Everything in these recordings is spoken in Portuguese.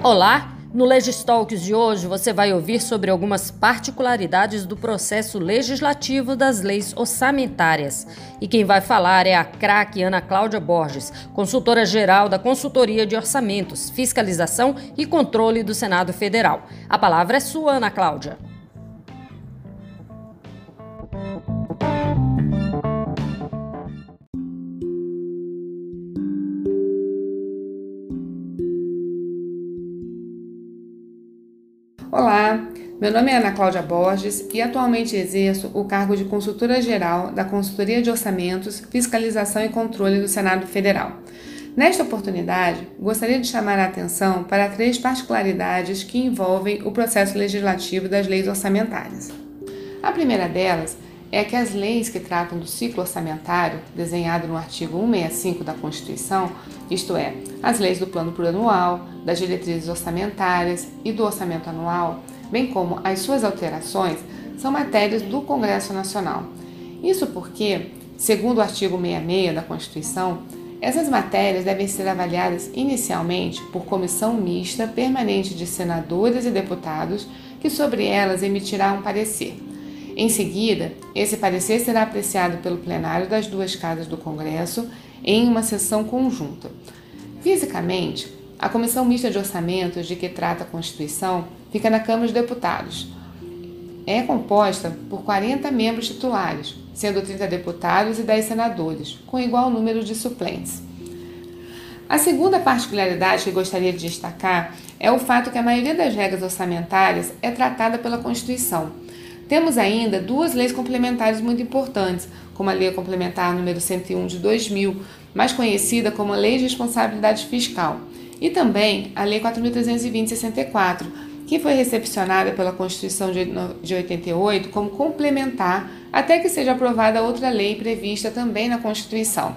Olá! No Legistalks de hoje você vai ouvir sobre algumas particularidades do processo legislativo das leis orçamentárias. E quem vai falar é a craque Ana Cláudia Borges, consultora geral da Consultoria de Orçamentos, Fiscalização e Controle do Senado Federal. A palavra é sua, Ana Cláudia. Meu nome é Ana Cláudia Borges e atualmente exerço o cargo de consultora geral da Consultoria de Orçamentos, Fiscalização e Controle do Senado Federal. Nesta oportunidade, gostaria de chamar a atenção para três particularidades que envolvem o processo legislativo das leis orçamentárias. A primeira delas é que as leis que tratam do ciclo orçamentário, desenhado no artigo 165 da Constituição, isto é, as leis do plano plurianual, das diretrizes orçamentárias e do orçamento anual, bem como as suas alterações, são matérias do Congresso Nacional. Isso porque, segundo o artigo 66 da Constituição, essas matérias devem ser avaliadas inicialmente por comissão mista permanente de senadores e deputados, que sobre elas emitirá um parecer. Em seguida, esse parecer será apreciado pelo plenário das duas casas do Congresso em uma sessão conjunta. Fisicamente, a Comissão Mista de Orçamentos, de que trata a Constituição, fica na Câmara dos Deputados. É composta por 40 membros titulares, sendo 30 deputados e 10 senadores, com igual número de suplentes. A segunda particularidade que gostaria de destacar é o fato que a maioria das regras orçamentárias é tratada pela Constituição temos ainda duas leis complementares muito importantes, como a Lei Complementar número 101 de 2000, mais conhecida como a Lei de Responsabilidade Fiscal, e também a Lei 4320 de 64, que foi recepcionada pela Constituição de 88 como complementar até que seja aprovada outra lei prevista também na Constituição.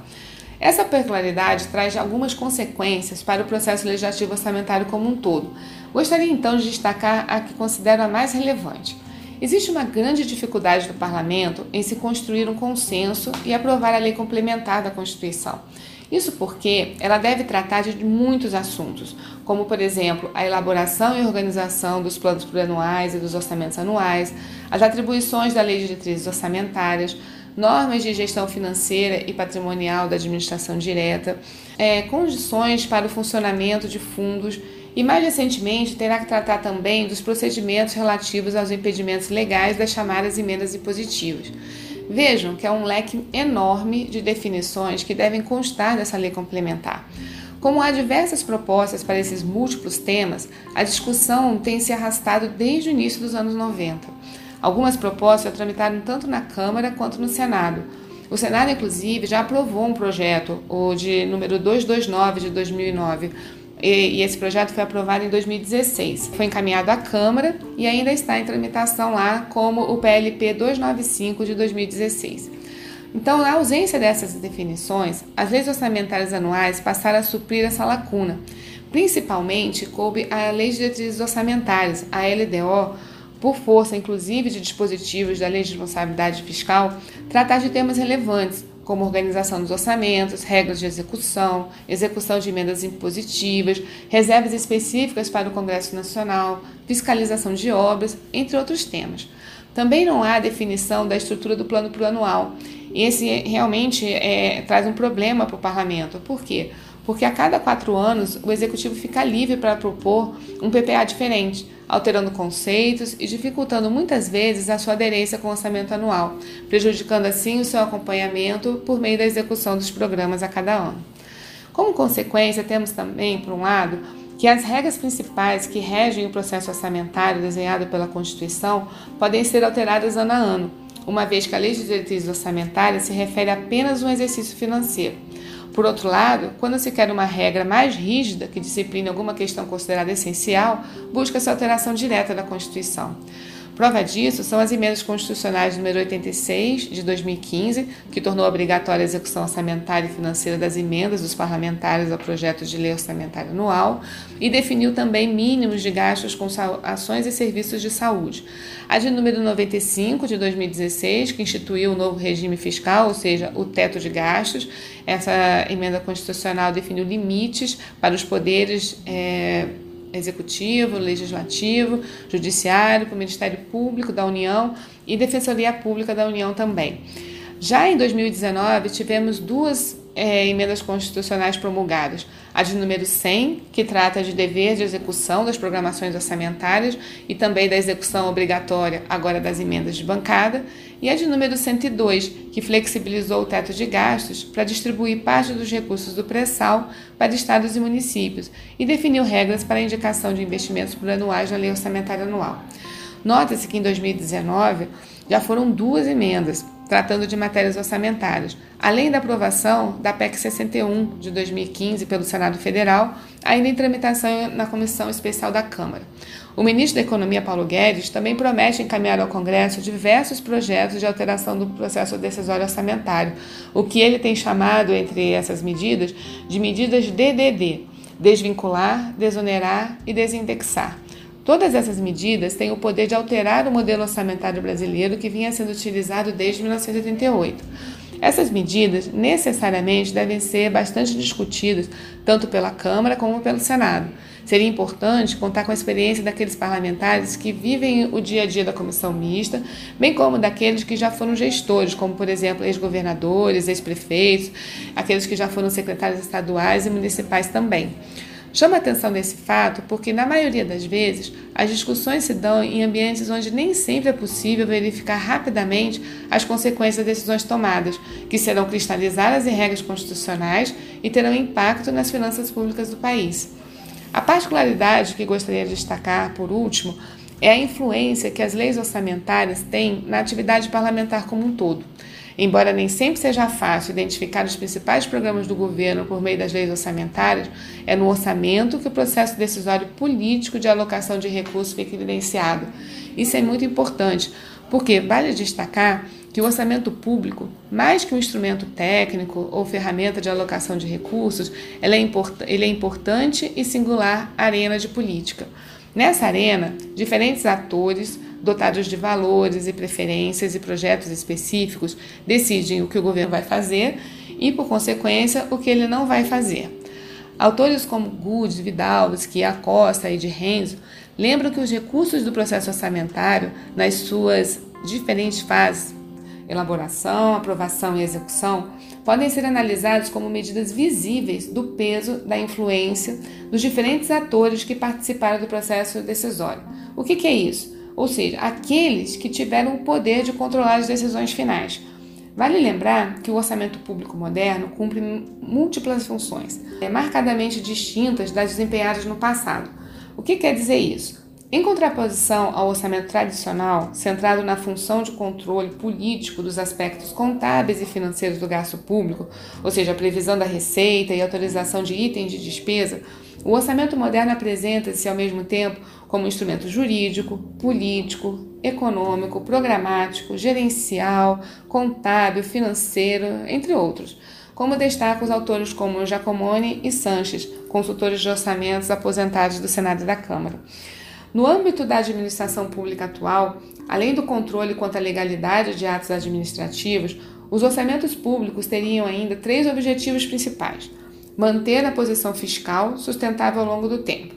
Essa peculiaridade traz algumas consequências para o processo legislativo orçamentário como um todo. Gostaria então de destacar a que considero a mais relevante. Existe uma grande dificuldade do parlamento em se construir um consenso e aprovar a lei complementar da Constituição. Isso porque ela deve tratar de muitos assuntos, como, por exemplo, a elaboração e organização dos planos plurianuais e dos orçamentos anuais, as atribuições da Lei de Diretrizes Orçamentárias, normas de gestão financeira e patrimonial da administração direta, é, condições para o funcionamento de fundos e, mais recentemente, terá que tratar também dos procedimentos relativos aos impedimentos legais das chamadas emendas impositivas. Vejam que é um leque enorme de definições que devem constar dessa lei complementar. Como há diversas propostas para esses múltiplos temas, a discussão tem se arrastado desde o início dos anos 90. Algumas propostas já tramitaram tanto na Câmara quanto no Senado. O Senado, inclusive, já aprovou um projeto, o de número 229 de 2009, e, e esse projeto foi aprovado em 2016. Foi encaminhado à Câmara e ainda está em tramitação lá como o PLP 295 de 2016. Então, na ausência dessas definições, as leis orçamentárias anuais passaram a suprir essa lacuna. Principalmente coube a Lei de Diretrizes Orçamentárias, a LDO, por força inclusive de dispositivos da Lei de Responsabilidade Fiscal, tratar de temas relevantes, como organização dos orçamentos, regras de execução, execução de emendas impositivas, reservas específicas para o Congresso Nacional, fiscalização de obras, entre outros temas. Também não há definição da estrutura do plano plurianual. E esse realmente é, traz um problema para o parlamento. Por quê? Porque a cada quatro anos o executivo fica livre para propor um PPA diferente alterando conceitos e dificultando muitas vezes a sua aderência com o orçamento anual, prejudicando assim o seu acompanhamento por meio da execução dos programas a cada ano. Como consequência, temos também, por um lado, que as regras principais que regem o processo orçamentário desenhado pela Constituição podem ser alteradas ano a ano, uma vez que a Lei de Diretrizes Orçamentárias se refere apenas a um exercício financeiro. Por outro lado, quando se quer uma regra mais rígida que discipline alguma questão considerada essencial, busca-se alteração direta da Constituição. Prova disso são as emendas constitucionais número 86 de 2015, que tornou obrigatória a execução orçamentária e financeira das emendas dos parlamentares ao projeto de lei orçamentária anual e definiu também mínimos de gastos com ações e serviços de saúde. A de número 95 de 2016, que instituiu o novo regime fiscal, ou seja, o teto de gastos. Essa emenda constitucional definiu limites para os poderes é, Executivo, Legislativo, Judiciário, para o Ministério Público da União e Defensoria Pública da União também. Já em 2019, tivemos duas é, emendas constitucionais promulgadas. A de número 100, que trata de dever de execução das programações orçamentárias e também da execução obrigatória agora das emendas de bancada, e a de número 102, que flexibilizou o teto de gastos para distribuir parte dos recursos do pré-sal para estados e municípios e definiu regras para a indicação de investimentos plurianuais na lei orçamentária anual. Nota-se que em 2019 já foram duas emendas tratando de matérias orçamentárias, além da aprovação da PEC 61 de 2015 pelo Senado Federal, ainda em tramitação na Comissão Especial da Câmara. O ministro da Economia, Paulo Guedes, também promete encaminhar ao Congresso diversos projetos de alteração do processo decisório orçamentário, o que ele tem chamado, entre essas medidas, de medidas DDD desvincular, desonerar e desindexar. Todas essas medidas têm o poder de alterar o modelo orçamentário brasileiro que vinha sendo utilizado desde 1988. Essas medidas necessariamente devem ser bastante discutidas, tanto pela Câmara como pelo Senado. Seria importante contar com a experiência daqueles parlamentares que vivem o dia a dia da comissão mista, bem como daqueles que já foram gestores, como, por exemplo, ex-governadores, ex-prefeitos, aqueles que já foram secretários estaduais e municipais também. Chama atenção nesse fato porque, na maioria das vezes, as discussões se dão em ambientes onde nem sempre é possível verificar rapidamente as consequências das decisões tomadas, que serão cristalizadas em regras constitucionais e terão impacto nas finanças públicas do país. A particularidade que gostaria de destacar, por último, é a influência que as leis orçamentárias têm na atividade parlamentar como um todo. Embora nem sempre seja fácil identificar os principais programas do governo por meio das leis orçamentárias, é no orçamento que o processo decisório político de alocação de recursos fica evidenciado. Isso é muito importante, porque vale destacar que o orçamento público, mais que um instrumento técnico ou ferramenta de alocação de recursos, ele é, ele é importante e singular arena de política. Nessa arena, diferentes atores dotados de valores e preferências e projetos específicos, decidem o que o governo vai fazer e, por consequência, o que ele não vai fazer. Autores como Good, Vidalski, Acosta e de Renzo lembram que os recursos do processo orçamentário, nas suas diferentes fases, elaboração, aprovação e execução, podem ser analisados como medidas visíveis do peso da influência dos diferentes atores que participaram do processo decisório. O que, que é isso? ou seja, aqueles que tiveram o poder de controlar as decisões finais. Vale lembrar que o orçamento público moderno cumpre múltiplas funções, é marcadamente distintas das desempenhadas no passado. O que quer dizer isso? Em contraposição ao orçamento tradicional, centrado na função de controle político dos aspectos contábeis e financeiros do gasto público, ou seja, a previsão da receita e autorização de itens de despesa, o orçamento moderno apresenta-se ao mesmo tempo como instrumento jurídico, político, econômico, programático, gerencial, contábil, financeiro, entre outros. Como destacam os autores como Giacomoni e Sanches, consultores de orçamentos aposentados do Senado e da Câmara. No âmbito da administração pública atual, além do controle quanto à legalidade de atos administrativos, os orçamentos públicos teriam ainda três objetivos principais: manter a posição fiscal sustentável ao longo do tempo.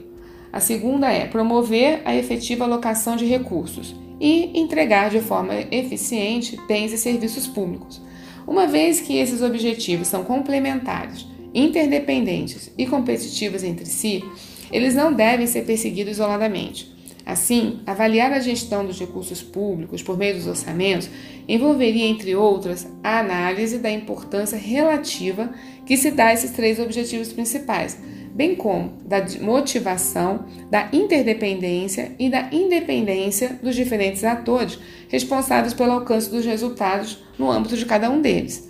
A segunda é promover a efetiva alocação de recursos e entregar de forma eficiente bens e serviços públicos. Uma vez que esses objetivos são complementares, interdependentes e competitivos entre si, eles não devem ser perseguidos isoladamente. Assim, avaliar a gestão dos recursos públicos por meio dos orçamentos envolveria, entre outras, a análise da importância relativa que se dá a esses três objetivos principais, bem como da motivação, da interdependência e da independência dos diferentes atores responsáveis pelo alcance dos resultados no âmbito de cada um deles.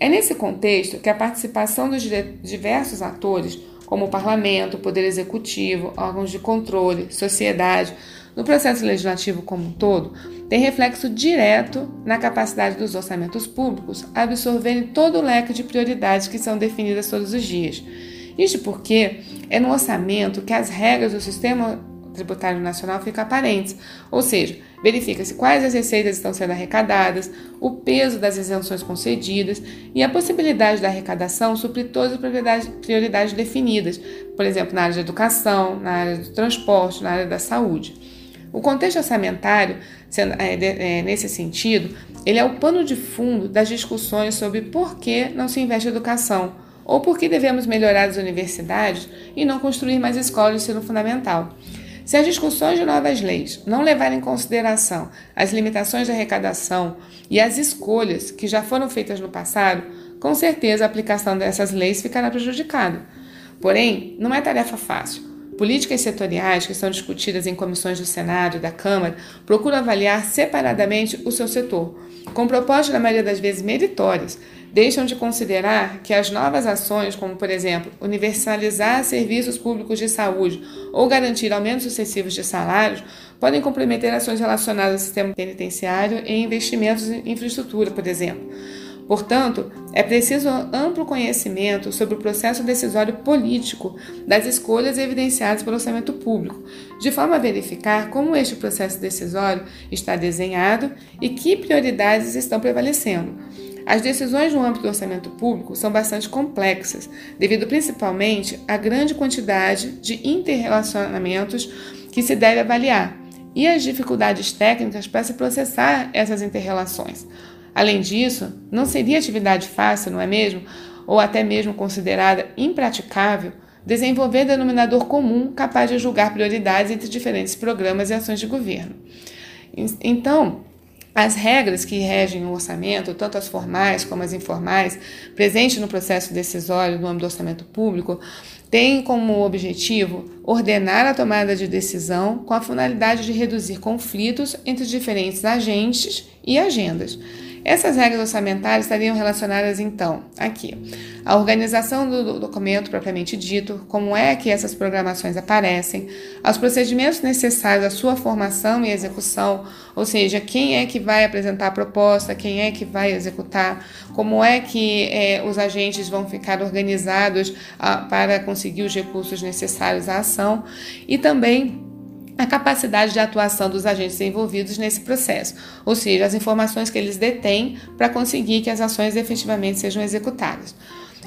É nesse contexto que a participação dos diversos atores como o parlamento, o poder executivo, órgãos de controle, sociedade, no processo legislativo como um todo, tem reflexo direto na capacidade dos orçamentos públicos absorverem todo o leque de prioridades que são definidas todos os dias. Isto porque é no orçamento que as regras do sistema tributário nacional ficam aparentes, ou seja, Verifica-se quais as receitas estão sendo arrecadadas, o peso das isenções concedidas e a possibilidade da arrecadação suprir todas as prioridades definidas, por exemplo, na área de educação, na área do transporte, na área da saúde. O contexto orçamentário, é, é, nesse sentido, ele é o pano de fundo das discussões sobre por que não se investe em educação ou por que devemos melhorar as universidades e não construir mais escolas de ensino fundamental. Se as discussões de novas leis não levarem em consideração as limitações da arrecadação e as escolhas que já foram feitas no passado, com certeza a aplicação dessas leis ficará prejudicada. Porém, não é tarefa fácil. Políticas setoriais que são discutidas em comissões do Senado e da Câmara procuram avaliar separadamente o seu setor, com propostas, na maioria das vezes, meritórias, deixam de considerar que as novas ações, como por exemplo, universalizar serviços públicos de saúde ou garantir aumentos sucessivos de salários, podem comprometer ações relacionadas ao sistema penitenciário e investimentos em infraestrutura, por exemplo. Portanto, é preciso amplo conhecimento sobre o processo decisório político das escolhas evidenciadas pelo orçamento público, de forma a verificar como este processo decisório está desenhado e que prioridades estão prevalecendo. As decisões no âmbito do orçamento público são bastante complexas, devido principalmente à grande quantidade de interrelacionamentos que se deve avaliar e às dificuldades técnicas para se processar essas interrelações. Além disso, não seria atividade fácil, não é mesmo? Ou até mesmo considerada impraticável, desenvolver denominador comum capaz de julgar prioridades entre diferentes programas e ações de governo. Então, as regras que regem o orçamento, tanto as formais como as informais, presentes no processo decisório no âmbito do orçamento público, têm como objetivo ordenar a tomada de decisão com a finalidade de reduzir conflitos entre diferentes agentes e agendas essas regras orçamentárias estariam relacionadas, então, aqui, à organização do documento propriamente dito, como é que essas programações aparecem, aos procedimentos necessários à sua formação e execução, ou seja, quem é que vai apresentar a proposta, quem é que vai executar, como é que é, os agentes vão ficar organizados ah, para conseguir os recursos necessários à ação, e também a capacidade de atuação dos agentes envolvidos nesse processo, ou seja, as informações que eles detêm para conseguir que as ações efetivamente sejam executadas.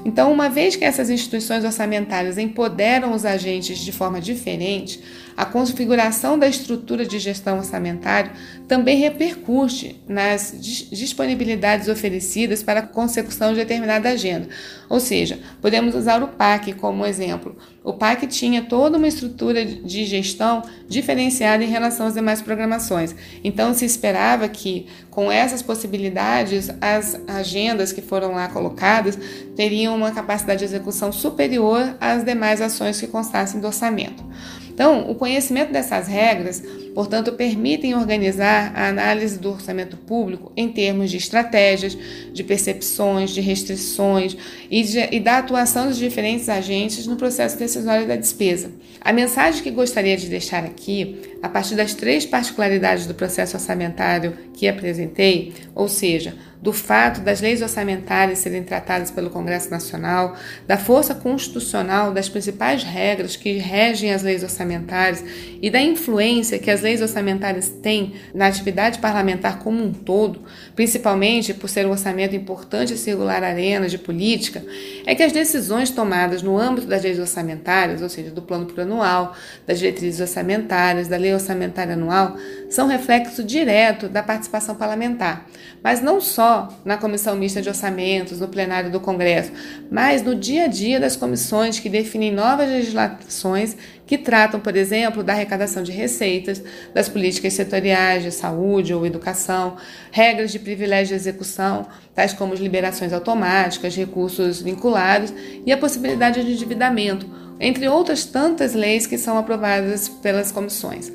Então, uma vez que essas instituições orçamentárias empoderam os agentes de forma diferente, a configuração da estrutura de gestão orçamentária também repercute nas disponibilidades oferecidas para a consecução de determinada agenda. Ou seja, podemos usar o PAC como exemplo. O PAC tinha toda uma estrutura de gestão diferenciada em relação às demais programações. Então, se esperava que, com essas possibilidades, as agendas que foram lá colocadas teriam uma capacidade de execução superior às demais ações que constassem do orçamento. Então, o conhecimento dessas regras, portanto, permitem organizar a análise do orçamento público em termos de estratégias, de percepções, de restrições e, de, e da atuação dos diferentes agentes no processo decisório da despesa. A mensagem que gostaria de deixar aqui, a partir das três particularidades do processo orçamentário que apresentei, ou seja, do fato das leis orçamentárias serem tratadas pelo Congresso Nacional, da força constitucional das principais regras que regem as leis orçamentárias e da influência que as leis orçamentárias têm na atividade parlamentar como um todo, principalmente por ser um orçamento importante e circular arena de política, é que as decisões tomadas no âmbito das leis orçamentárias, ou seja, do plano plurianual, das diretrizes orçamentárias, da lei orçamentária anual, são reflexo direto da participação parlamentar, mas não só na comissão mista de orçamentos, no plenário do Congresso, mas no dia a dia das comissões que definem novas legislações que tratam, por exemplo, da arrecadação de receitas, das políticas setoriais de saúde ou educação, regras de privilégio de execução, tais como liberações automáticas, recursos vinculados e a possibilidade de endividamento, entre outras tantas leis que são aprovadas pelas comissões.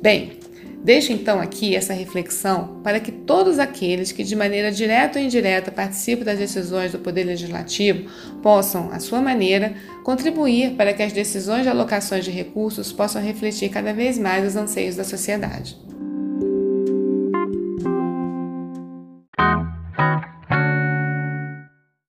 Bem, Deixo então aqui essa reflexão para que todos aqueles que de maneira direta ou indireta participam das decisões do Poder Legislativo possam, à sua maneira, contribuir para que as decisões de alocações de recursos possam refletir cada vez mais os anseios da sociedade.